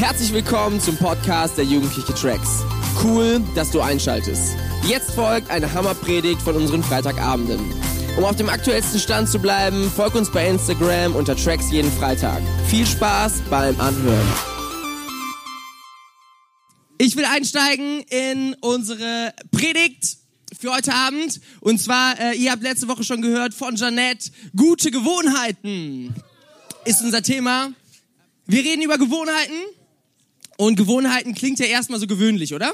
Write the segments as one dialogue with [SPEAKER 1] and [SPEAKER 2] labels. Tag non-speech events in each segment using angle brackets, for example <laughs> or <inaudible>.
[SPEAKER 1] Herzlich willkommen zum Podcast der Jugendliche Tracks. Cool, dass du einschaltest. Jetzt folgt eine Hammerpredigt von unseren Freitagabenden. Um auf dem aktuellsten Stand zu bleiben, folg uns bei Instagram unter Tracks jeden Freitag. Viel Spaß beim Anhören. Ich will einsteigen in unsere Predigt für heute Abend. Und zwar, äh, ihr habt letzte Woche schon gehört von Janette, gute Gewohnheiten ist unser Thema. Wir reden über Gewohnheiten und Gewohnheiten klingt ja erstmal so gewöhnlich, oder?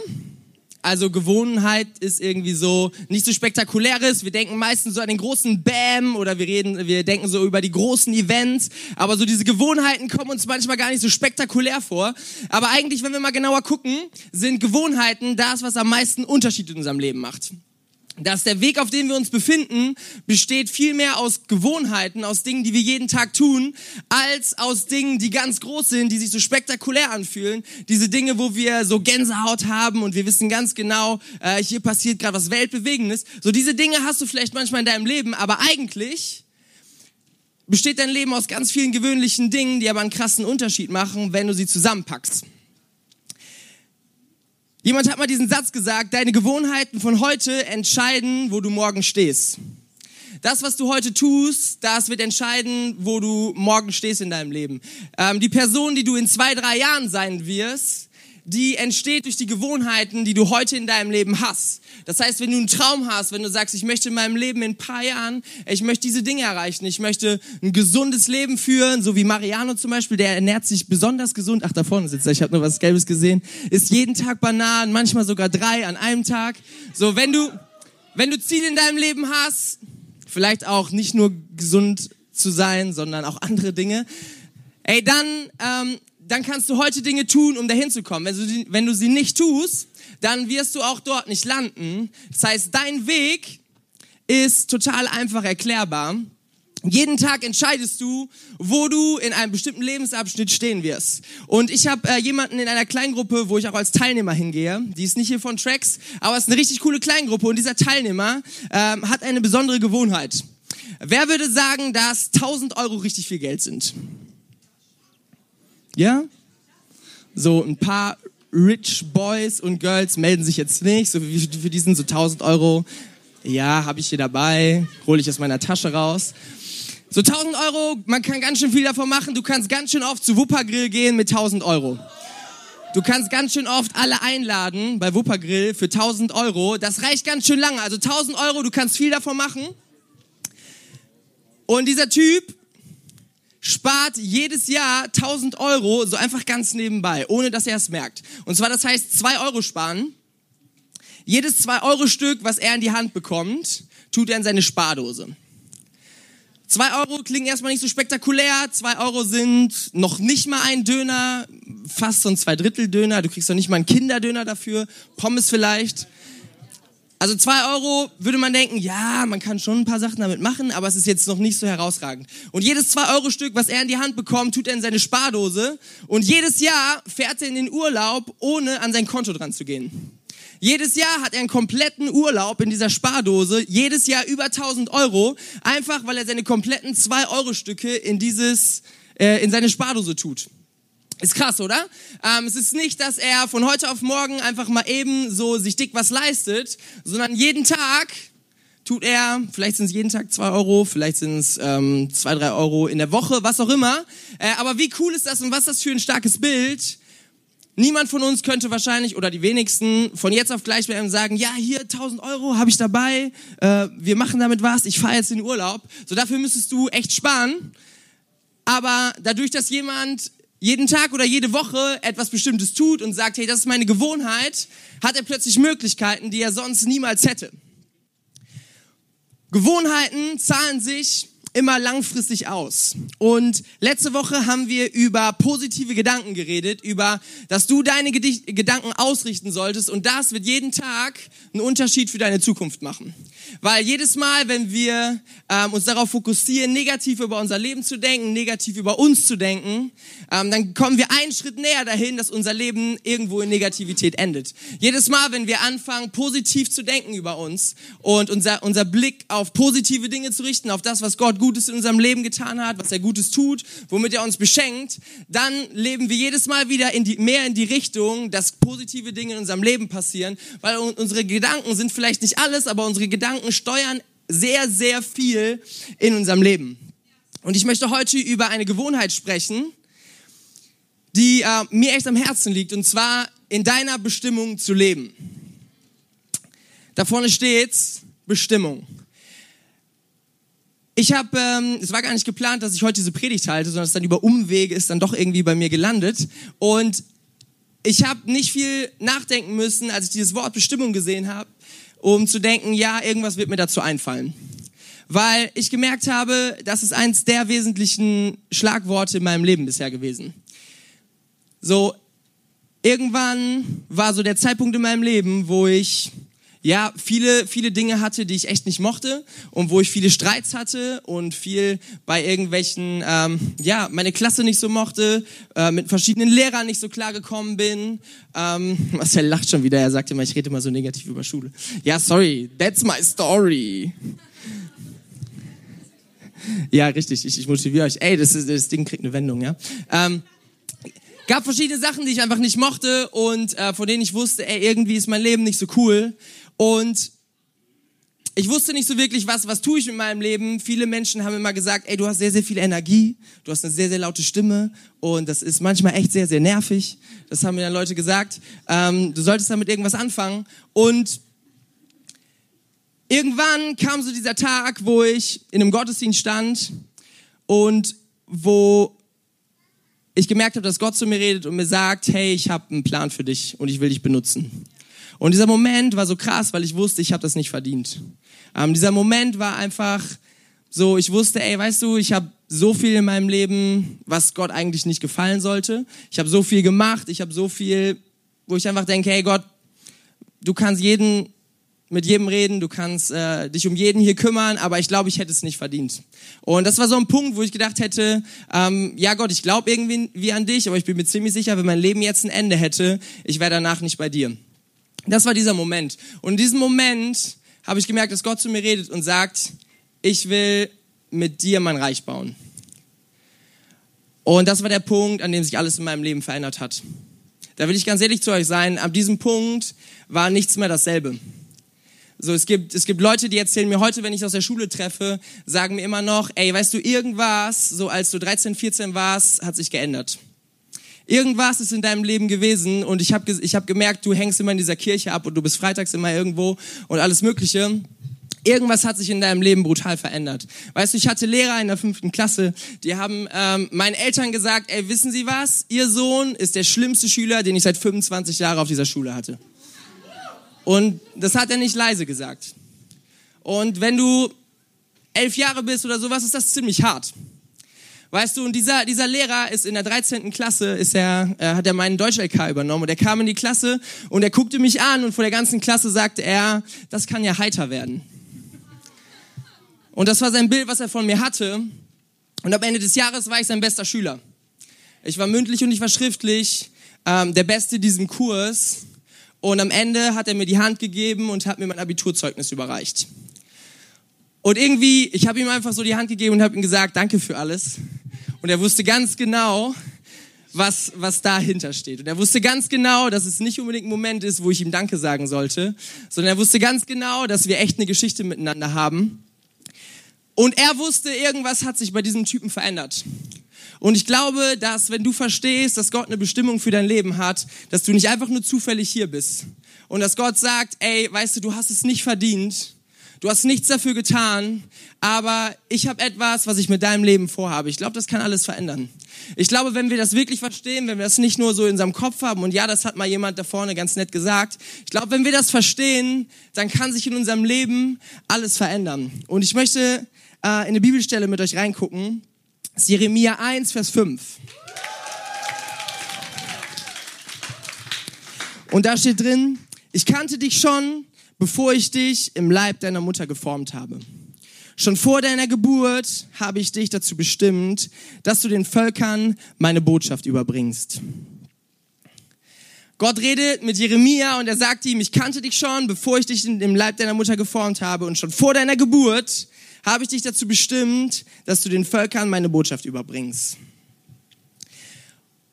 [SPEAKER 1] Also Gewohnheit ist irgendwie so nicht so spektakuläres. Wir denken meistens so an den großen Bam oder wir reden, wir denken so über die großen Events. Aber so diese Gewohnheiten kommen uns manchmal gar nicht so spektakulär vor. Aber eigentlich, wenn wir mal genauer gucken, sind Gewohnheiten das, was am meisten Unterschied in unserem Leben macht dass der Weg, auf dem wir uns befinden, besteht viel mehr aus Gewohnheiten, aus Dingen, die wir jeden Tag tun, als aus Dingen, die ganz groß sind, die sich so spektakulär anfühlen. Diese Dinge, wo wir so Gänsehaut haben und wir wissen ganz genau, äh, hier passiert gerade was Weltbewegendes. So diese Dinge hast du vielleicht manchmal in deinem Leben, aber eigentlich besteht dein Leben aus ganz vielen gewöhnlichen Dingen, die aber einen krassen Unterschied machen, wenn du sie zusammenpackst. Jemand hat mal diesen Satz gesagt, deine Gewohnheiten von heute entscheiden, wo du morgen stehst. Das, was du heute tust, das wird entscheiden, wo du morgen stehst in deinem Leben. Ähm, die Person, die du in zwei, drei Jahren sein wirst, die entsteht durch die Gewohnheiten, die du heute in deinem Leben hast. Das heißt, wenn du einen Traum hast, wenn du sagst, ich möchte in meinem Leben in ein paar Jahren, ich möchte diese Dinge erreichen, ich möchte ein gesundes Leben führen, so wie Mariano zum Beispiel, der ernährt sich besonders gesund. Ach, da vorne sitzt er, ich habe nur was Gelbes gesehen. Ist jeden Tag Bananen, manchmal sogar drei an einem Tag. So, wenn du, wenn du Ziele in deinem Leben hast, vielleicht auch nicht nur gesund zu sein, sondern auch andere Dinge, ey, dann ähm, dann kannst du heute Dinge tun, um dahin zu kommen. Wenn du, sie, wenn du sie nicht tust, dann wirst du auch dort nicht landen. Das heißt, dein Weg ist total einfach erklärbar. Jeden Tag entscheidest du, wo du in einem bestimmten Lebensabschnitt stehen wirst. Und ich habe äh, jemanden in einer Kleingruppe, wo ich auch als Teilnehmer hingehe. Die ist nicht hier von Tracks, aber es ist eine richtig coole Kleingruppe. Und dieser Teilnehmer ähm, hat eine besondere Gewohnheit. Wer würde sagen, dass 1000 Euro richtig viel Geld sind? Ja? So ein paar Rich Boys und Girls melden sich jetzt nicht, so wie für die sind so 1000 Euro. Ja, habe ich hier dabei, hole ich aus meiner Tasche raus. So 1000 Euro, man kann ganz schön viel davon machen. Du kannst ganz schön oft zu Wuppergrill gehen mit 1000 Euro. Du kannst ganz schön oft alle einladen bei Wuppergrill für 1000 Euro. Das reicht ganz schön lange. Also 1000 Euro, du kannst viel davon machen. Und dieser Typ spart jedes Jahr 1000 Euro so einfach ganz nebenbei, ohne dass er es merkt. Und zwar, das heißt, 2 Euro sparen. Jedes 2 Euro Stück, was er in die Hand bekommt, tut er in seine Spardose. 2 Euro klingen erstmal nicht so spektakulär. 2 Euro sind noch nicht mal ein Döner, fast so ein Zweidrittel-Döner. Du kriegst doch nicht mal einen Kinderdöner dafür. Pommes vielleicht. Also zwei Euro würde man denken, ja, man kann schon ein paar Sachen damit machen, aber es ist jetzt noch nicht so herausragend. Und jedes zwei Euro Stück, was er in die Hand bekommt, tut er in seine Spardose. Und jedes Jahr fährt er in den Urlaub, ohne an sein Konto dran zu gehen. Jedes Jahr hat er einen kompletten Urlaub in dieser Spardose, jedes Jahr über 1000 Euro, einfach weil er seine kompletten zwei Euro Stücke in dieses, äh, in seine Spardose tut. Ist krass, oder? Ähm, es ist nicht, dass er von heute auf morgen einfach mal eben so sich dick was leistet, sondern jeden Tag tut er, vielleicht sind es jeden Tag zwei Euro, vielleicht sind es ähm, zwei, drei Euro in der Woche, was auch immer. Äh, aber wie cool ist das und was ist das für ein starkes Bild? Niemand von uns könnte wahrscheinlich, oder die wenigsten, von jetzt auf gleich bei ihm sagen, ja, hier 1000 Euro habe ich dabei, äh, wir machen damit was, ich fahre jetzt in den Urlaub. So dafür müsstest du echt sparen. Aber dadurch, dass jemand jeden Tag oder jede Woche etwas Bestimmtes tut und sagt, hey, das ist meine Gewohnheit, hat er plötzlich Möglichkeiten, die er sonst niemals hätte. Gewohnheiten zahlen sich immer langfristig aus. Und letzte Woche haben wir über positive Gedanken geredet, über, dass du deine Gedanken ausrichten solltest und das wird jeden Tag einen Unterschied für deine Zukunft machen. Weil jedes Mal, wenn wir ähm, uns darauf fokussieren, negativ über unser Leben zu denken, negativ über uns zu denken, ähm, dann kommen wir einen Schritt näher dahin, dass unser Leben irgendwo in Negativität endet. Jedes Mal, wenn wir anfangen, positiv zu denken über uns und unser, unser Blick auf positive Dinge zu richten, auf das, was Gott gut Gutes in unserem Leben getan hat, was er Gutes tut, womit er uns beschenkt, dann leben wir jedes Mal wieder in die, mehr in die Richtung, dass positive Dinge in unserem Leben passieren, weil unsere Gedanken sind vielleicht nicht alles, aber unsere Gedanken steuern sehr, sehr viel in unserem Leben. Und ich möchte heute über eine Gewohnheit sprechen, die äh, mir echt am Herzen liegt, und zwar in deiner Bestimmung zu leben. Da vorne steht's Bestimmung. Ich habe, ähm, es war gar nicht geplant, dass ich heute diese Predigt halte, sondern es dann über Umwege ist dann doch irgendwie bei mir gelandet. Und ich habe nicht viel nachdenken müssen, als ich dieses Wort Bestimmung gesehen habe, um zu denken, ja, irgendwas wird mir dazu einfallen. Weil ich gemerkt habe, das ist eins der wesentlichen Schlagworte in meinem Leben bisher gewesen. So, irgendwann war so der Zeitpunkt in meinem Leben, wo ich ja, viele, viele Dinge hatte, die ich echt nicht mochte und wo ich viele Streits hatte und viel bei irgendwelchen, ähm, ja, meine Klasse nicht so mochte, äh, mit verschiedenen Lehrern nicht so klar gekommen bin. Ähm, <laughs> Marcel lacht schon wieder, er sagt immer, ich rede immer so negativ über Schule. Ja, sorry, that's my story. Ja, richtig, ich, ich motiviere euch. Ey, das, ist, das Ding kriegt eine Wendung, ja. Ähm, gab verschiedene Sachen, die ich einfach nicht mochte und äh, von denen ich wusste, ey, irgendwie ist mein Leben nicht so cool. Und ich wusste nicht so wirklich, was, was tue ich mit meinem Leben. Viele Menschen haben immer gesagt, ey, du hast sehr, sehr viel Energie, du hast eine sehr, sehr laute Stimme und das ist manchmal echt sehr, sehr nervig. Das haben mir dann Leute gesagt. Ähm, du solltest damit irgendwas anfangen. Und irgendwann kam so dieser Tag, wo ich in einem Gottesdienst stand und wo ich gemerkt habe, dass Gott zu mir redet und mir sagt, hey, ich habe einen Plan für dich und ich will dich benutzen. Und dieser Moment war so krass, weil ich wusste, ich habe das nicht verdient. Ähm, dieser Moment war einfach so, ich wusste, ey, weißt du, ich habe so viel in meinem Leben, was Gott eigentlich nicht gefallen sollte. Ich habe so viel gemacht, ich habe so viel, wo ich einfach denke, hey Gott, du kannst jeden mit jedem reden, du kannst äh, dich um jeden hier kümmern, aber ich glaube, ich hätte es nicht verdient. Und das war so ein Punkt, wo ich gedacht hätte, ähm, ja Gott, ich glaube irgendwie wie an dich, aber ich bin mir ziemlich sicher, wenn mein Leben jetzt ein Ende hätte, ich wäre danach nicht bei dir. Das war dieser Moment. Und in diesem Moment habe ich gemerkt, dass Gott zu mir redet und sagt, ich will mit dir mein Reich bauen. Und das war der Punkt, an dem sich alles in meinem Leben verändert hat. Da will ich ganz ehrlich zu euch sein, ab diesem Punkt war nichts mehr dasselbe. So, es gibt, es gibt Leute, die erzählen mir heute, wenn ich aus der Schule treffe, sagen mir immer noch, ey, weißt du, irgendwas, so als du 13, 14 warst, hat sich geändert. Irgendwas ist in deinem Leben gewesen und ich habe ich hab gemerkt, du hängst immer in dieser Kirche ab und du bist freitags immer irgendwo und alles Mögliche. Irgendwas hat sich in deinem Leben brutal verändert. Weißt du, ich hatte Lehrer in der fünften Klasse, die haben ähm, meinen Eltern gesagt, ey, wissen Sie was? Ihr Sohn ist der schlimmste Schüler, den ich seit 25 Jahren auf dieser Schule hatte. Und das hat er nicht leise gesagt. Und wenn du elf Jahre bist oder sowas, ist das ziemlich hart. Weißt du, und dieser, dieser Lehrer ist in der 13. Klasse, ist er, äh, hat er meinen Deutsch-LK übernommen und er kam in die Klasse und er guckte mich an und vor der ganzen Klasse sagte er, das kann ja heiter werden. Und das war sein Bild, was er von mir hatte. Und am Ende des Jahres war ich sein bester Schüler. Ich war mündlich und ich war schriftlich ähm, der Beste in diesem Kurs. Und am Ende hat er mir die Hand gegeben und hat mir mein Abiturzeugnis überreicht. Und irgendwie, ich habe ihm einfach so die Hand gegeben und habe ihm gesagt, danke für alles. Und er wusste ganz genau, was, was dahinter steht. Und er wusste ganz genau, dass es nicht unbedingt ein Moment ist, wo ich ihm Danke sagen sollte, sondern er wusste ganz genau, dass wir echt eine Geschichte miteinander haben. Und er wusste, irgendwas hat sich bei diesem Typen verändert. Und ich glaube, dass wenn du verstehst, dass Gott eine Bestimmung für dein Leben hat, dass du nicht einfach nur zufällig hier bist und dass Gott sagt, ey, weißt du, du hast es nicht verdient, Du hast nichts dafür getan, aber ich habe etwas, was ich mit deinem Leben vorhabe. Ich glaube, das kann alles verändern. Ich glaube, wenn wir das wirklich verstehen, wenn wir das nicht nur so in unserem Kopf haben und ja, das hat mal jemand da vorne ganz nett gesagt. Ich glaube, wenn wir das verstehen, dann kann sich in unserem Leben alles verändern. Und ich möchte äh, in eine Bibelstelle mit euch reingucken. Jeremia 1, Vers 5. Und da steht drin, ich kannte dich schon, bevor ich dich im Leib deiner Mutter geformt habe. Schon vor deiner Geburt habe ich dich dazu bestimmt, dass du den Völkern meine Botschaft überbringst. Gott redet mit Jeremia und er sagt ihm, ich kannte dich schon, bevor ich dich im Leib deiner Mutter geformt habe und schon vor deiner Geburt habe ich dich dazu bestimmt, dass du den Völkern meine Botschaft überbringst.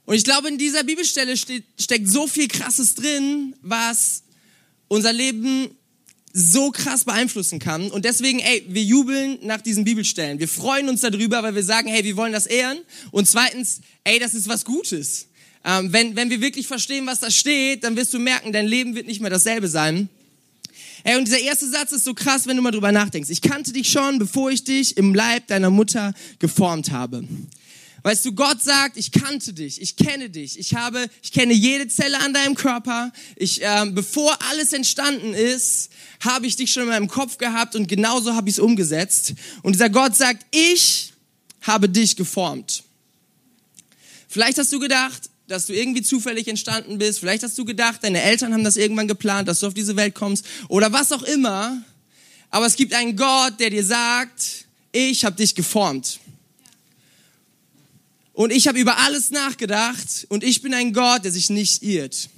[SPEAKER 1] Und ich glaube, in dieser Bibelstelle steckt so viel Krasses drin, was unser Leben so krass beeinflussen kann. Und deswegen, ey, wir jubeln nach diesen Bibelstellen. Wir freuen uns darüber, weil wir sagen, hey, wir wollen das ehren. Und zweitens, ey, das ist was Gutes. Ähm, wenn, wenn wir wirklich verstehen, was da steht, dann wirst du merken, dein Leben wird nicht mehr dasselbe sein. Ey, und dieser erste Satz ist so krass, wenn du mal drüber nachdenkst. Ich kannte dich schon, bevor ich dich im Leib deiner Mutter geformt habe. Weißt du, Gott sagt, ich kannte dich, ich kenne dich, ich habe, ich kenne jede Zelle an deinem Körper. Ich, äh, bevor alles entstanden ist, habe ich dich schon in meinem Kopf gehabt und genauso habe ich es umgesetzt. Und dieser Gott sagt, ich habe dich geformt. Vielleicht hast du gedacht, dass du irgendwie zufällig entstanden bist. Vielleicht hast du gedacht, deine Eltern haben das irgendwann geplant, dass du auf diese Welt kommst oder was auch immer. Aber es gibt einen Gott, der dir sagt, ich habe dich geformt. Und ich habe über alles nachgedacht und ich bin ein Gott, der sich nicht irrt.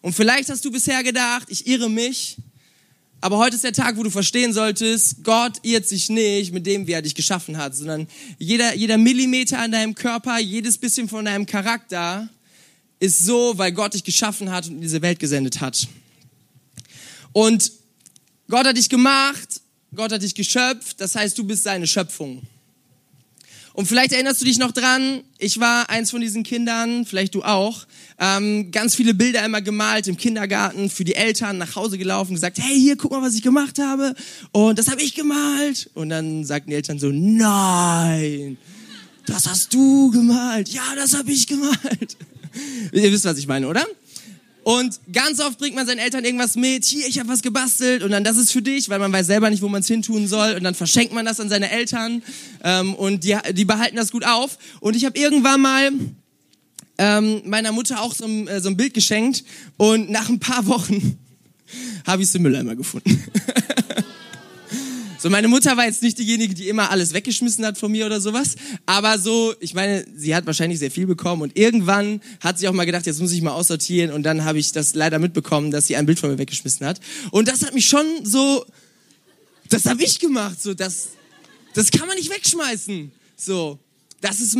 [SPEAKER 1] Und vielleicht hast du bisher gedacht, ich irre mich, aber heute ist der Tag, wo du verstehen solltest, Gott irrt sich nicht mit dem, wie er dich geschaffen hat, sondern jeder, jeder Millimeter an deinem Körper, jedes bisschen von deinem Charakter ist so, weil Gott dich geschaffen hat und in diese Welt gesendet hat. Und Gott hat dich gemacht, Gott hat dich geschöpft, das heißt, du bist seine Schöpfung. Und vielleicht erinnerst du dich noch dran, ich war eins von diesen Kindern, vielleicht du auch, ähm, ganz viele Bilder immer gemalt im Kindergarten, für die Eltern nach Hause gelaufen, gesagt, hey, hier, guck mal, was ich gemacht habe. Und das habe ich gemalt. Und dann sagten die Eltern so, nein, das hast du gemalt. Ja, das habe ich gemalt. <laughs> Ihr wisst, was ich meine, oder? Und ganz oft bringt man seinen Eltern irgendwas mit. Hier, ich habe was gebastelt. Und dann, das ist für dich, weil man weiß selber nicht, wo man es hintun soll. Und dann verschenkt man das an seine Eltern. Ähm, und die, die behalten das gut auf. Und ich habe irgendwann mal ähm, meiner Mutter auch so, äh, so ein Bild geschenkt. Und nach ein paar Wochen <laughs> habe ich es im Mülleimer gefunden. <laughs> So, meine Mutter war jetzt nicht diejenige, die immer alles weggeschmissen hat von mir oder sowas. Aber so, ich meine, sie hat wahrscheinlich sehr viel bekommen und irgendwann hat sie auch mal gedacht, jetzt muss ich mal aussortieren und dann habe ich das leider mitbekommen, dass sie ein Bild von mir weggeschmissen hat. Und das hat mich schon so, das habe ich gemacht, so, das, das kann man nicht wegschmeißen. So, das ist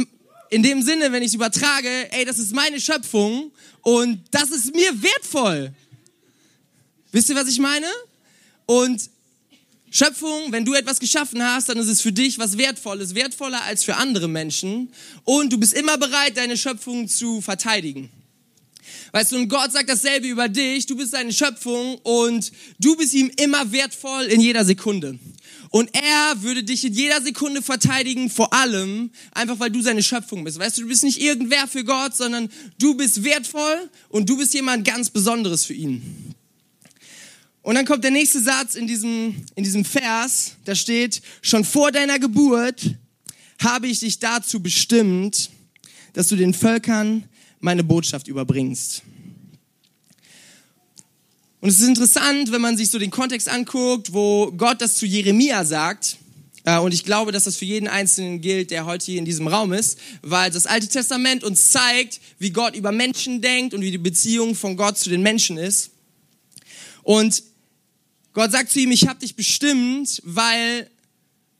[SPEAKER 1] in dem Sinne, wenn ich es übertrage, ey, das ist meine Schöpfung und das ist mir wertvoll. Wisst ihr, was ich meine? Und Schöpfung, wenn du etwas geschaffen hast, dann ist es für dich was Wertvolles, wertvoller als für andere Menschen. Und du bist immer bereit, deine Schöpfung zu verteidigen. Weißt du, und Gott sagt dasselbe über dich. Du bist seine Schöpfung und du bist ihm immer wertvoll in jeder Sekunde. Und er würde dich in jeder Sekunde verteidigen, vor allem einfach, weil du seine Schöpfung bist. Weißt du, du bist nicht irgendwer für Gott, sondern du bist wertvoll und du bist jemand ganz Besonderes für ihn. Und dann kommt der nächste Satz in diesem, in diesem Vers, da steht, schon vor deiner Geburt habe ich dich dazu bestimmt, dass du den Völkern meine Botschaft überbringst. Und es ist interessant, wenn man sich so den Kontext anguckt, wo Gott das zu Jeremia sagt. Äh, und ich glaube, dass das für jeden Einzelnen gilt, der heute hier in diesem Raum ist, weil das Alte Testament uns zeigt, wie Gott über Menschen denkt und wie die Beziehung von Gott zu den Menschen ist. Und Gott sagt zu ihm, ich habe dich bestimmt, weil,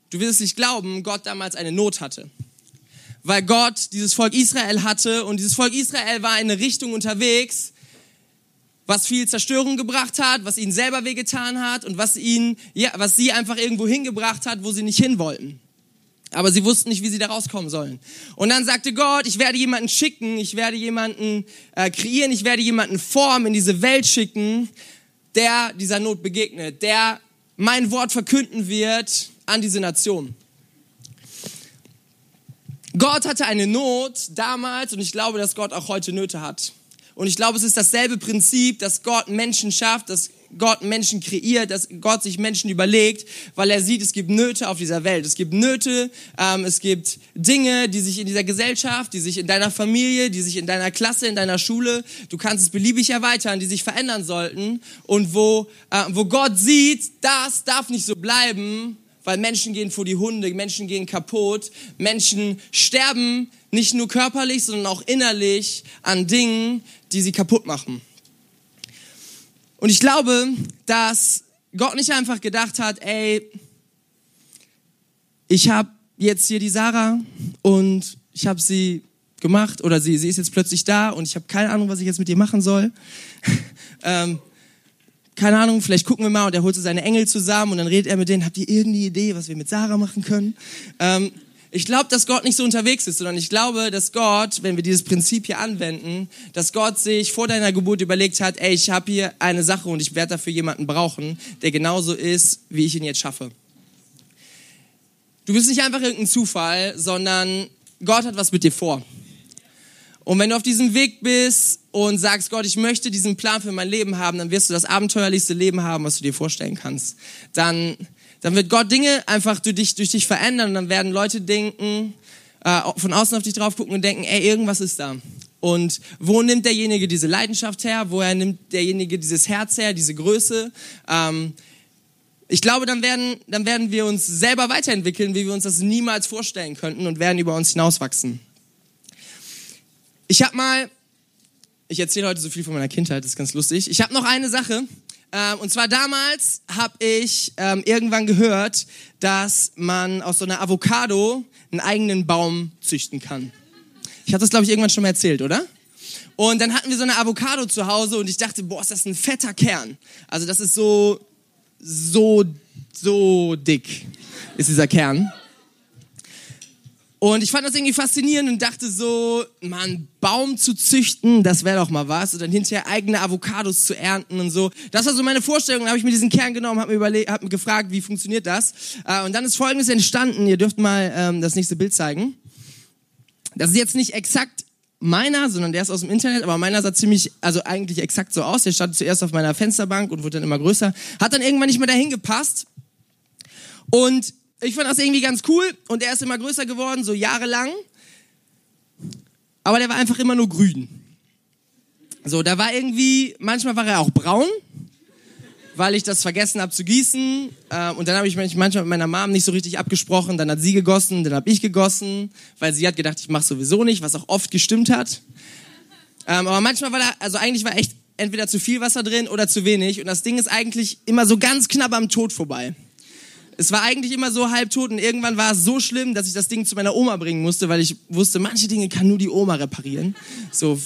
[SPEAKER 1] du wirst es nicht glauben, Gott damals eine Not hatte. Weil Gott dieses Volk Israel hatte und dieses Volk Israel war in eine Richtung unterwegs, was viel Zerstörung gebracht hat, was ihnen selber wehgetan hat und was ihnen, ja, was sie einfach irgendwo hingebracht hat, wo sie nicht hin wollten. Aber sie wussten nicht, wie sie da rauskommen sollen. Und dann sagte Gott, ich werde jemanden schicken, ich werde jemanden äh, kreieren, ich werde jemanden formen, in diese Welt schicken, der dieser Not begegnet, der mein Wort verkünden wird an diese Nation. Gott hatte eine Not damals und ich glaube, dass Gott auch heute Nöte hat. Und ich glaube, es ist dasselbe Prinzip, dass Gott Menschen schafft, dass Gott Menschen kreiert, dass Gott sich Menschen überlegt, weil er sieht, es gibt Nöte auf dieser Welt. Es gibt Nöte, ähm, es gibt Dinge, die sich in dieser Gesellschaft, die sich in deiner Familie, die sich in deiner Klasse, in deiner Schule, du kannst es beliebig erweitern, die sich verändern sollten. Und wo, äh, wo Gott sieht, das darf nicht so bleiben, weil Menschen gehen vor die Hunde, Menschen gehen kaputt, Menschen sterben nicht nur körperlich, sondern auch innerlich an Dingen, die sie kaputt machen. Und ich glaube, dass Gott nicht einfach gedacht hat, ey, ich habe jetzt hier die Sarah und ich habe sie gemacht oder sie, sie ist jetzt plötzlich da und ich habe keine Ahnung, was ich jetzt mit ihr machen soll. <laughs> ähm, keine Ahnung, vielleicht gucken wir mal und er holt so seine Engel zusammen und dann redet er mit denen, habt ihr irgendeine Idee, was wir mit Sarah machen können? Ähm, ich glaube, dass Gott nicht so unterwegs ist, sondern ich glaube, dass Gott, wenn wir dieses Prinzip hier anwenden, dass Gott sich vor deiner Geburt überlegt hat, ey, ich habe hier eine Sache und ich werde dafür jemanden brauchen, der genauso ist, wie ich ihn jetzt schaffe. Du bist nicht einfach irgendein Zufall, sondern Gott hat was mit dir vor. Und wenn du auf diesem Weg bist und sagst, Gott, ich möchte diesen Plan für mein Leben haben, dann wirst du das abenteuerlichste Leben haben, was du dir vorstellen kannst. Dann dann wird Gott Dinge einfach durch dich, durch dich verändern und dann werden Leute denken, äh, von außen auf dich drauf gucken und denken, ey, irgendwas ist da. Und wo nimmt derjenige diese Leidenschaft her? Woher nimmt derjenige dieses Herz her, diese Größe? Ähm, ich glaube, dann werden, dann werden wir uns selber weiterentwickeln, wie wir uns das niemals vorstellen könnten und werden über uns hinauswachsen. Ich habe mal, ich erzähle heute so viel von meiner Kindheit, das ist ganz lustig. Ich habe noch eine Sache, ähm, und zwar damals habe ich ähm, irgendwann gehört, dass man aus so einer Avocado einen eigenen Baum züchten kann. Ich hatte das, glaube ich, irgendwann schon mal erzählt, oder? Und dann hatten wir so eine Avocado zu Hause und ich dachte, boah, ist das ein fetter Kern. Also das ist so, so, so dick ist dieser Kern. Und ich fand das irgendwie faszinierend und dachte so, man, Baum zu züchten, das wäre doch mal was. Und dann hinterher eigene Avocados zu ernten und so. Das war so meine Vorstellung. Dann habe ich mir diesen Kern genommen, habe mir, überlegt, hab mir gefragt, wie funktioniert das. Äh, und dann ist Folgendes entstanden. Ihr dürft mal ähm, das nächste Bild zeigen. Das ist jetzt nicht exakt meiner, sondern der ist aus dem Internet, aber meiner sah ziemlich, also eigentlich exakt so aus. Der stand zuerst auf meiner Fensterbank und wurde dann immer größer. Hat dann irgendwann nicht mehr dahin gepasst. Und ich fand das irgendwie ganz cool und er ist immer größer geworden, so jahrelang. Aber der war einfach immer nur grün. So, da war irgendwie, manchmal war er auch braun, weil ich das vergessen habe zu gießen. Äh, und dann habe ich mich manchmal mit meiner Mom nicht so richtig abgesprochen. Dann hat sie gegossen, dann habe ich gegossen, weil sie hat gedacht, ich mache sowieso nicht, was auch oft gestimmt hat. Ähm, aber manchmal war da, also eigentlich war echt entweder zu viel Wasser drin oder zu wenig. Und das Ding ist eigentlich immer so ganz knapp am Tod vorbei. Es war eigentlich immer so halbtot und irgendwann war es so schlimm, dass ich das Ding zu meiner Oma bringen musste, weil ich wusste, manche Dinge kann nur die Oma reparieren. So,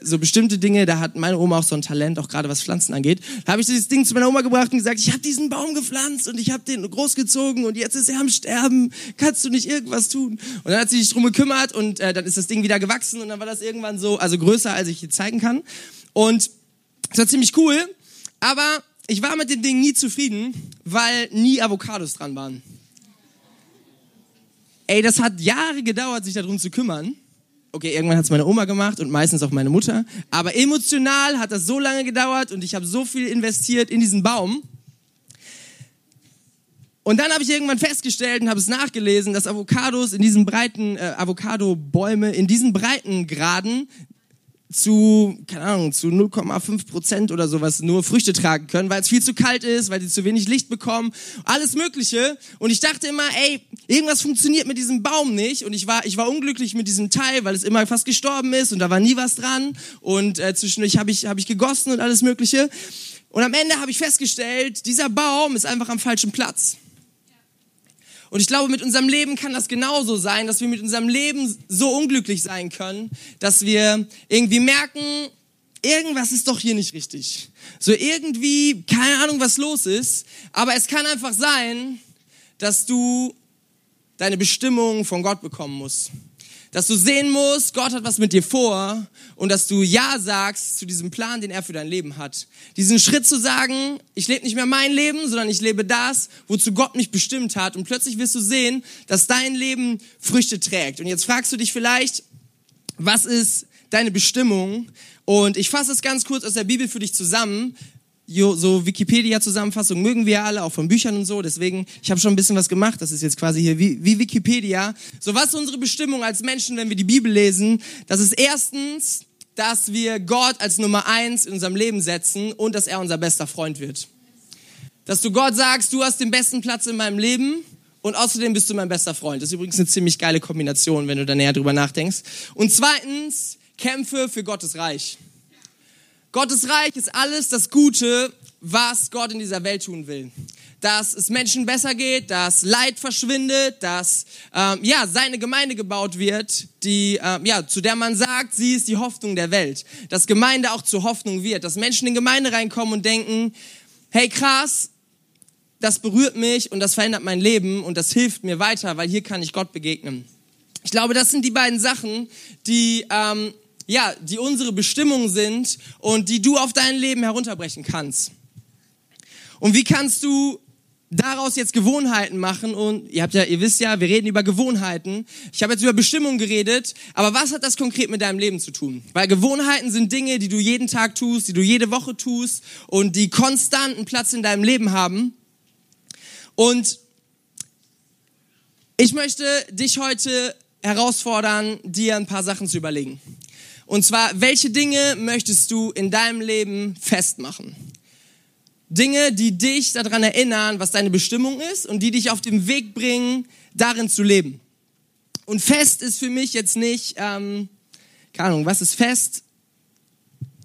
[SPEAKER 1] so bestimmte Dinge, da hat meine Oma auch so ein Talent, auch gerade was Pflanzen angeht. Da habe ich dieses Ding zu meiner Oma gebracht und gesagt, ich habe diesen Baum gepflanzt und ich habe den großgezogen und jetzt ist er am Sterben. Kannst du nicht irgendwas tun? Und dann hat sie sich drum gekümmert und äh, dann ist das Ding wieder gewachsen und dann war das irgendwann so, also größer, als ich hier zeigen kann. Und es war ziemlich cool, aber ich war mit dem Ding nie zufrieden, weil nie Avocados dran waren. Ey, das hat Jahre gedauert, sich darum zu kümmern. Okay, irgendwann hat es meine Oma gemacht und meistens auch meine Mutter. Aber emotional hat das so lange gedauert und ich habe so viel investiert in diesen Baum. Und dann habe ich irgendwann festgestellt und habe es nachgelesen, dass Avocados in diesen breiten, äh, Avocado-Bäume in diesen Breitengraden zu, keine Ahnung, zu 0,5 Prozent oder sowas nur Früchte tragen können, weil es viel zu kalt ist, weil sie zu wenig Licht bekommen, alles Mögliche. Und ich dachte immer, ey, irgendwas funktioniert mit diesem Baum nicht. Und ich war, ich war unglücklich mit diesem Teil, weil es immer fast gestorben ist und da war nie was dran. Und äh, zwischendurch habe ich, hab ich gegossen und alles Mögliche. Und am Ende habe ich festgestellt, dieser Baum ist einfach am falschen Platz. Und ich glaube, mit unserem Leben kann das genauso sein, dass wir mit unserem Leben so unglücklich sein können, dass wir irgendwie merken, irgendwas ist doch hier nicht richtig. So irgendwie, keine Ahnung, was los ist, aber es kann einfach sein, dass du deine Bestimmung von Gott bekommen musst dass du sehen musst, Gott hat was mit dir vor und dass du Ja sagst zu diesem Plan, den er für dein Leben hat. Diesen Schritt zu sagen, ich lebe nicht mehr mein Leben, sondern ich lebe das, wozu Gott mich bestimmt hat. Und plötzlich wirst du sehen, dass dein Leben Früchte trägt. Und jetzt fragst du dich vielleicht, was ist deine Bestimmung? Und ich fasse es ganz kurz aus der Bibel für dich zusammen so Wikipedia-Zusammenfassung mögen wir alle, auch von Büchern und so. Deswegen, ich habe schon ein bisschen was gemacht. Das ist jetzt quasi hier wie, wie Wikipedia. So, was ist unsere Bestimmung als Menschen, wenn wir die Bibel lesen? Das ist erstens, dass wir Gott als Nummer eins in unserem Leben setzen und dass er unser bester Freund wird. Dass du Gott sagst, du hast den besten Platz in meinem Leben und außerdem bist du mein bester Freund. Das ist übrigens eine ziemlich geile Kombination, wenn du da näher drüber nachdenkst. Und zweitens, kämpfe für Gottes Reich. Gottes Reich ist alles das Gute, was Gott in dieser Welt tun will. dass es Menschen besser geht, dass Leid verschwindet, dass ähm, ja seine Gemeinde gebaut wird, die ähm, ja zu der man sagt, sie ist die Hoffnung der Welt, dass Gemeinde auch zur Hoffnung wird, dass Menschen in Gemeinde reinkommen und denken, hey krass, das berührt mich und das verändert mein Leben und das hilft mir weiter, weil hier kann ich Gott begegnen. Ich glaube, das sind die beiden Sachen, die ähm, ja, die unsere Bestimmung sind und die du auf dein Leben herunterbrechen kannst. Und wie kannst du daraus jetzt Gewohnheiten machen und ihr habt ja, ihr wisst ja, wir reden über Gewohnheiten. Ich habe jetzt über Bestimmung geredet, aber was hat das konkret mit deinem Leben zu tun? Weil Gewohnheiten sind Dinge, die du jeden Tag tust, die du jede Woche tust und die konstanten Platz in deinem Leben haben. Und ich möchte dich heute herausfordern, dir ein paar Sachen zu überlegen. Und zwar, welche Dinge möchtest du in deinem Leben festmachen? Dinge, die dich daran erinnern, was deine Bestimmung ist und die dich auf den Weg bringen, darin zu leben. Und fest ist für mich jetzt nicht, ähm, keine Ahnung, was ist fest?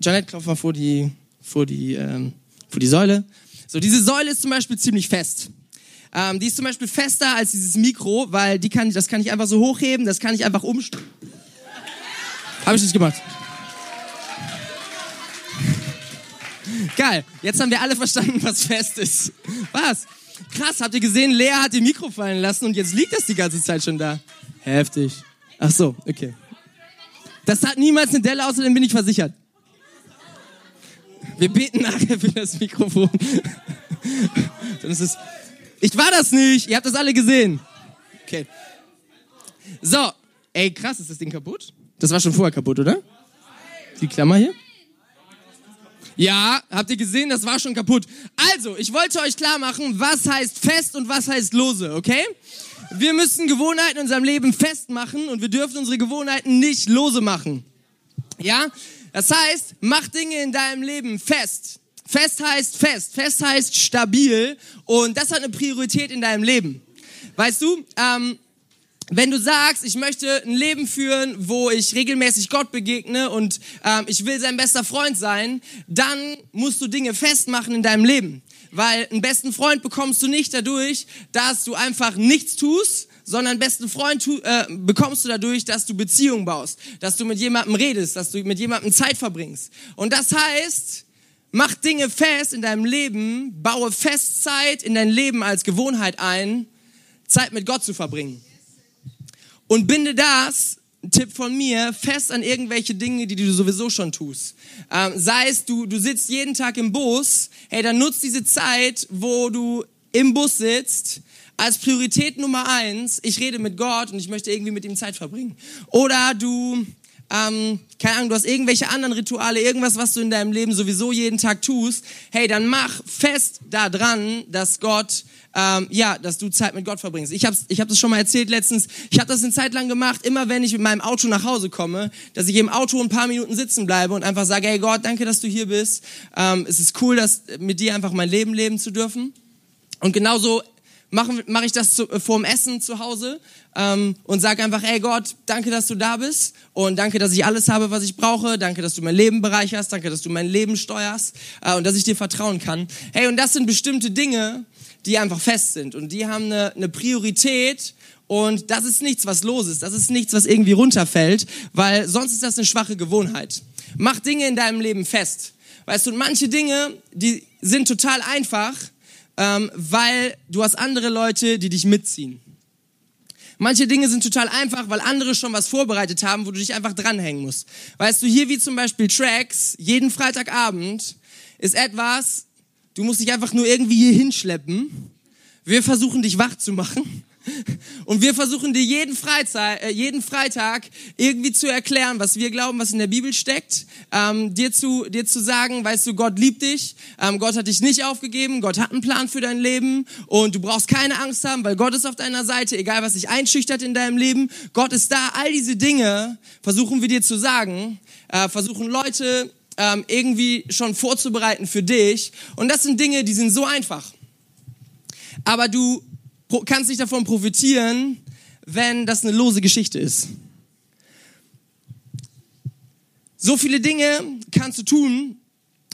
[SPEAKER 1] Janet, klopf mal vor die, vor die, ähm, vor die Säule. So, diese Säule ist zum Beispiel ziemlich fest. Ähm, die ist zum Beispiel fester als dieses Mikro, weil die kann, das kann ich einfach so hochheben, das kann ich einfach umstellen. Habe ich nicht gemacht. Geil. Jetzt haben wir alle verstanden, was fest ist. Was? Krass, habt ihr gesehen, Lea hat ihr Mikro fallen lassen und jetzt liegt das die ganze Zeit schon da. Heftig. Ach so, okay. Das hat niemals eine Delle, außerdem bin ich versichert. Wir beten nachher für das Mikrofon. Dann ist es, ich war das nicht, ihr habt das alle gesehen. Okay. So, ey krass, ist das Ding kaputt? Das war schon vorher kaputt, oder? Die Klammer hier? Ja, habt ihr gesehen, das war schon kaputt. Also, ich wollte euch klar machen, was heißt fest und was heißt lose, okay? Wir müssen Gewohnheiten in unserem Leben festmachen und wir dürfen unsere Gewohnheiten nicht lose machen. Ja? Das heißt, mach Dinge in deinem Leben fest. Fest heißt fest, fest heißt stabil und das hat eine Priorität in deinem Leben. Weißt du, ähm, wenn du sagst, ich möchte ein Leben führen, wo ich regelmäßig Gott begegne und ähm, ich will sein bester Freund sein, dann musst du Dinge festmachen in deinem Leben. Weil einen besten Freund bekommst du nicht dadurch, dass du einfach nichts tust, sondern einen besten Freund tu, äh, bekommst du dadurch, dass du Beziehungen baust, dass du mit jemandem redest, dass du mit jemandem Zeit verbringst. Und das heißt, mach Dinge fest in deinem Leben, baue Festzeit in dein Leben als Gewohnheit ein, Zeit mit Gott zu verbringen. Und binde das, Tipp von mir, fest an irgendwelche Dinge, die du sowieso schon tust. Ähm, sei es, du, du sitzt jeden Tag im Bus, hey, dann nutzt diese Zeit, wo du im Bus sitzt, als Priorität Nummer eins, ich rede mit Gott und ich möchte irgendwie mit ihm Zeit verbringen. Oder du ähm, keine Ahnung, du hast irgendwelche anderen Rituale, irgendwas, was du in deinem Leben sowieso jeden Tag tust, hey, dann mach fest daran, dass Gott, ähm, ja, dass du Zeit mit Gott verbringst. Ich habe ich hab das schon mal erzählt letztens. Ich habe das eine Zeit lang gemacht, immer wenn ich mit meinem Auto nach Hause komme, dass ich im Auto ein paar Minuten sitzen bleibe und einfach sage, hey Gott, danke, dass du hier bist. Ähm, es ist cool, dass mit dir einfach mein Leben leben zu dürfen. Und genauso mache mach ich das zu, äh, vorm Essen zu Hause ähm, und sage einfach, ey Gott, danke, dass du da bist und danke, dass ich alles habe, was ich brauche. Danke, dass du mein Leben bereicherst. Danke, dass du mein Leben steuerst äh, und dass ich dir vertrauen kann. Hey, und das sind bestimmte Dinge, die einfach fest sind und die haben eine, eine Priorität und das ist nichts, was los ist. Das ist nichts, was irgendwie runterfällt, weil sonst ist das eine schwache Gewohnheit. Mach Dinge in deinem Leben fest. Weißt du, manche Dinge, die sind total einfach, ähm, weil du hast andere Leute, die dich mitziehen. Manche Dinge sind total einfach, weil andere schon was vorbereitet haben, wo du dich einfach dranhängen musst. Weißt du, hier wie zum Beispiel Tracks, jeden Freitagabend ist etwas, du musst dich einfach nur irgendwie hier hinschleppen. Wir versuchen dich wach zu machen. Und wir versuchen dir jeden, Freizeit, äh, jeden Freitag irgendwie zu erklären, was wir glauben, was in der Bibel steckt. Ähm, dir, zu, dir zu sagen, weißt du, Gott liebt dich, ähm, Gott hat dich nicht aufgegeben, Gott hat einen Plan für dein Leben und du brauchst keine Angst haben, weil Gott ist auf deiner Seite, egal was dich einschüchtert in deinem Leben. Gott ist da. All diese Dinge versuchen wir dir zu sagen, äh, versuchen Leute ähm, irgendwie schon vorzubereiten für dich. Und das sind Dinge, die sind so einfach. Aber du kannst nicht davon profitieren, wenn das eine lose Geschichte ist. So viele Dinge kannst du tun.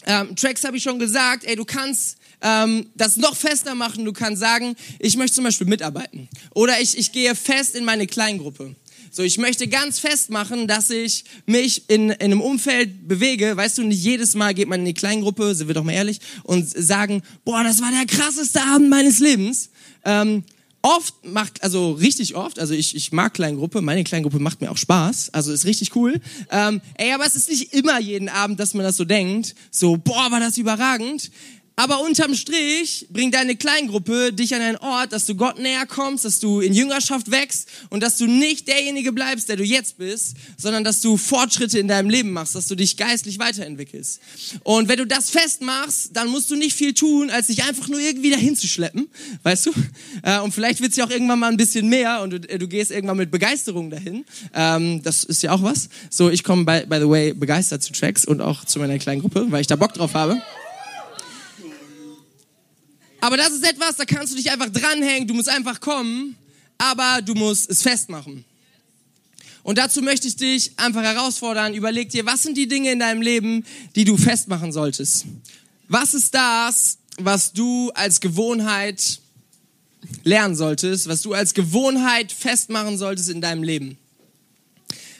[SPEAKER 1] Ähm, Tracks habe ich schon gesagt, ey, du kannst ähm, das noch fester machen. Du kannst sagen, ich möchte zum Beispiel mitarbeiten. Oder ich, ich gehe fest in meine Kleingruppe. So, ich möchte ganz fest machen, dass ich mich in, in einem Umfeld bewege. Weißt du, nicht jedes Mal geht man in die Kleingruppe, sind wir doch mal ehrlich, und sagen, boah, das war der krasseste Abend meines Lebens. Ähm, oft macht, also richtig oft, also ich, ich mag Kleingruppe, meine Kleingruppe macht mir auch Spaß, also ist richtig cool. Ähm, ey, aber es ist nicht immer jeden Abend, dass man das so denkt, so, boah, war das überragend. Aber unterm Strich bringt deine Kleingruppe dich an einen Ort, dass du Gott näher kommst, dass du in Jüngerschaft wächst und dass du nicht derjenige bleibst, der du jetzt bist, sondern dass du Fortschritte in deinem Leben machst, dass du dich geistlich weiterentwickelst. Und wenn du das festmachst, dann musst du nicht viel tun, als dich einfach nur irgendwie dahin zu schleppen, weißt du? Äh, und vielleicht wird es ja auch irgendwann mal ein bisschen mehr und du, äh, du gehst irgendwann mit Begeisterung dahin. Ähm, das ist ja auch was. So, ich komme, by, by the way, begeistert zu Tracks und auch zu meiner kleinen Gruppe, weil ich da Bock drauf habe. Aber das ist etwas, da kannst du dich einfach dranhängen, du musst einfach kommen, aber du musst es festmachen. Und dazu möchte ich dich einfach herausfordern, überleg dir, was sind die Dinge in deinem Leben, die du festmachen solltest? Was ist das, was du als Gewohnheit lernen solltest, was du als Gewohnheit festmachen solltest in deinem Leben?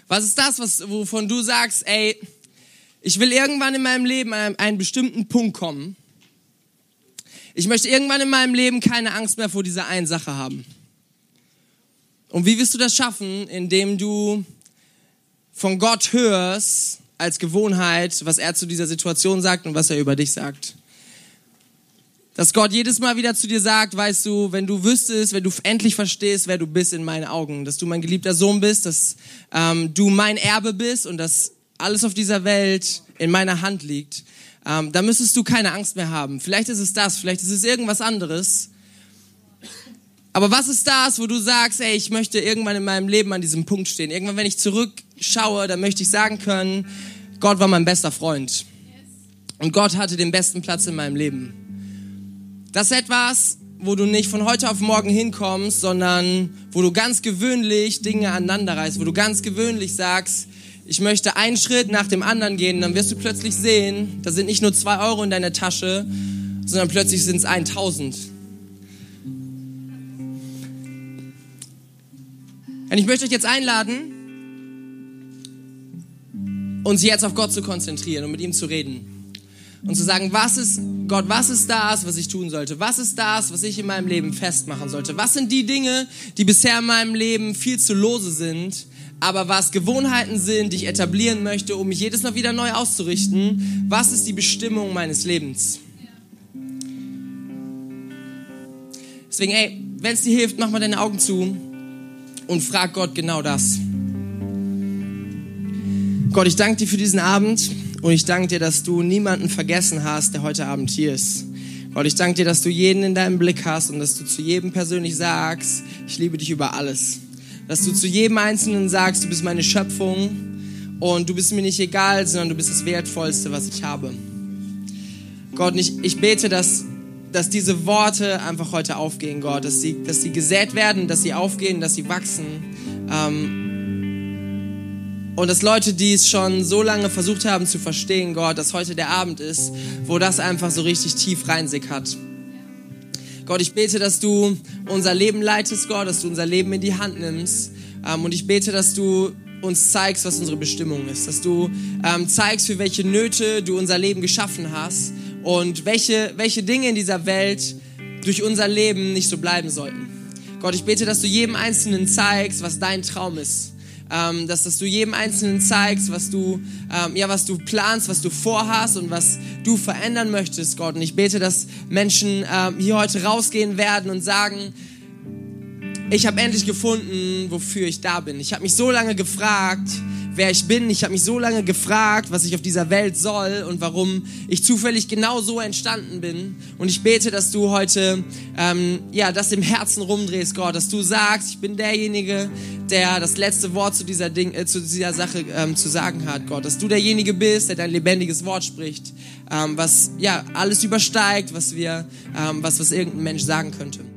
[SPEAKER 1] Was ist das, was, wovon du sagst, ey, ich will irgendwann in meinem Leben an einen bestimmten Punkt kommen, ich möchte irgendwann in meinem Leben keine Angst mehr vor dieser einen Sache haben. Und wie wirst du das schaffen, indem du von Gott hörst als Gewohnheit, was er zu dieser Situation sagt und was er über dich sagt? Dass Gott jedes Mal wieder zu dir sagt, weißt du, wenn du wüsstest, wenn du endlich verstehst, wer du bist in meinen Augen, dass du mein geliebter Sohn bist, dass ähm, du mein Erbe bist und dass alles auf dieser Welt in meiner Hand liegt, ähm, da müsstest du keine Angst mehr haben. Vielleicht ist es das, vielleicht ist es irgendwas anderes. Aber was ist das, wo du sagst, ey, ich möchte irgendwann in meinem Leben an diesem Punkt stehen? Irgendwann, wenn ich zurückschaue, dann möchte ich sagen können, Gott war mein bester Freund. Und Gott hatte den besten Platz in meinem Leben. Das ist etwas, wo du nicht von heute auf morgen hinkommst, sondern wo du ganz gewöhnlich Dinge aneinander reißt, wo du ganz gewöhnlich sagst, ich möchte einen Schritt nach dem anderen gehen, dann wirst du plötzlich sehen, da sind nicht nur zwei Euro in deiner Tasche, sondern plötzlich sind es 1000. Und ich möchte euch jetzt einladen, uns jetzt auf Gott zu konzentrieren und mit ihm zu reden. Und zu sagen, was ist, Gott, was ist das, was ich tun sollte? Was ist das, was ich in meinem Leben festmachen sollte? Was sind die Dinge, die bisher in meinem Leben viel zu lose sind, aber was Gewohnheiten sind, die ich etablieren möchte, um mich jedes Mal wieder neu auszurichten, was ist die Bestimmung meines Lebens? Deswegen, ey, wenn es dir hilft, mach mal deine Augen zu und frag Gott genau das. Gott, ich danke dir für diesen Abend und ich danke dir, dass du niemanden vergessen hast, der heute Abend hier ist. Gott, ich danke dir, dass du jeden in deinem Blick hast und dass du zu jedem persönlich sagst, ich liebe dich über alles dass du zu jedem Einzelnen sagst, du bist meine Schöpfung und du bist mir nicht egal, sondern du bist das Wertvollste, was ich habe. Gott, ich, ich bete, dass, dass diese Worte einfach heute aufgehen, Gott, dass sie, dass sie gesät werden, dass sie aufgehen, dass sie wachsen. Ähm, und dass Leute, die es schon so lange versucht haben zu verstehen, Gott, dass heute der Abend ist, wo das einfach so richtig tief reinsickert. Gott, ich bete, dass du unser Leben leitest, Gott, dass du unser Leben in die Hand nimmst. Ähm, und ich bete, dass du uns zeigst, was unsere Bestimmung ist, dass du ähm, zeigst, für welche Nöte du unser Leben geschaffen hast und welche, welche Dinge in dieser Welt durch unser Leben nicht so bleiben sollten. Gott, ich bete, dass du jedem Einzelnen zeigst, was dein Traum ist ähm, dass, dass du jedem Einzelnen zeigst, was du, ähm, ja, was du planst, was du vorhast und was du verändern möchtest, Gott. Und ich bete, dass Menschen ähm, hier heute rausgehen werden und sagen, ich habe endlich gefunden, wofür ich da bin. Ich habe mich so lange gefragt, wer ich bin. Ich habe mich so lange gefragt, was ich auf dieser Welt soll und warum ich zufällig genau so entstanden bin. Und ich bete, dass du heute ähm, ja das im Herzen rumdrehst, Gott, dass du sagst, ich bin derjenige, der das letzte Wort zu dieser Ding, äh, zu dieser Sache ähm, zu sagen hat, Gott, dass du derjenige bist, der dein lebendiges Wort spricht, ähm, was ja alles übersteigt, was wir, ähm, was was irgendein Mensch sagen könnte.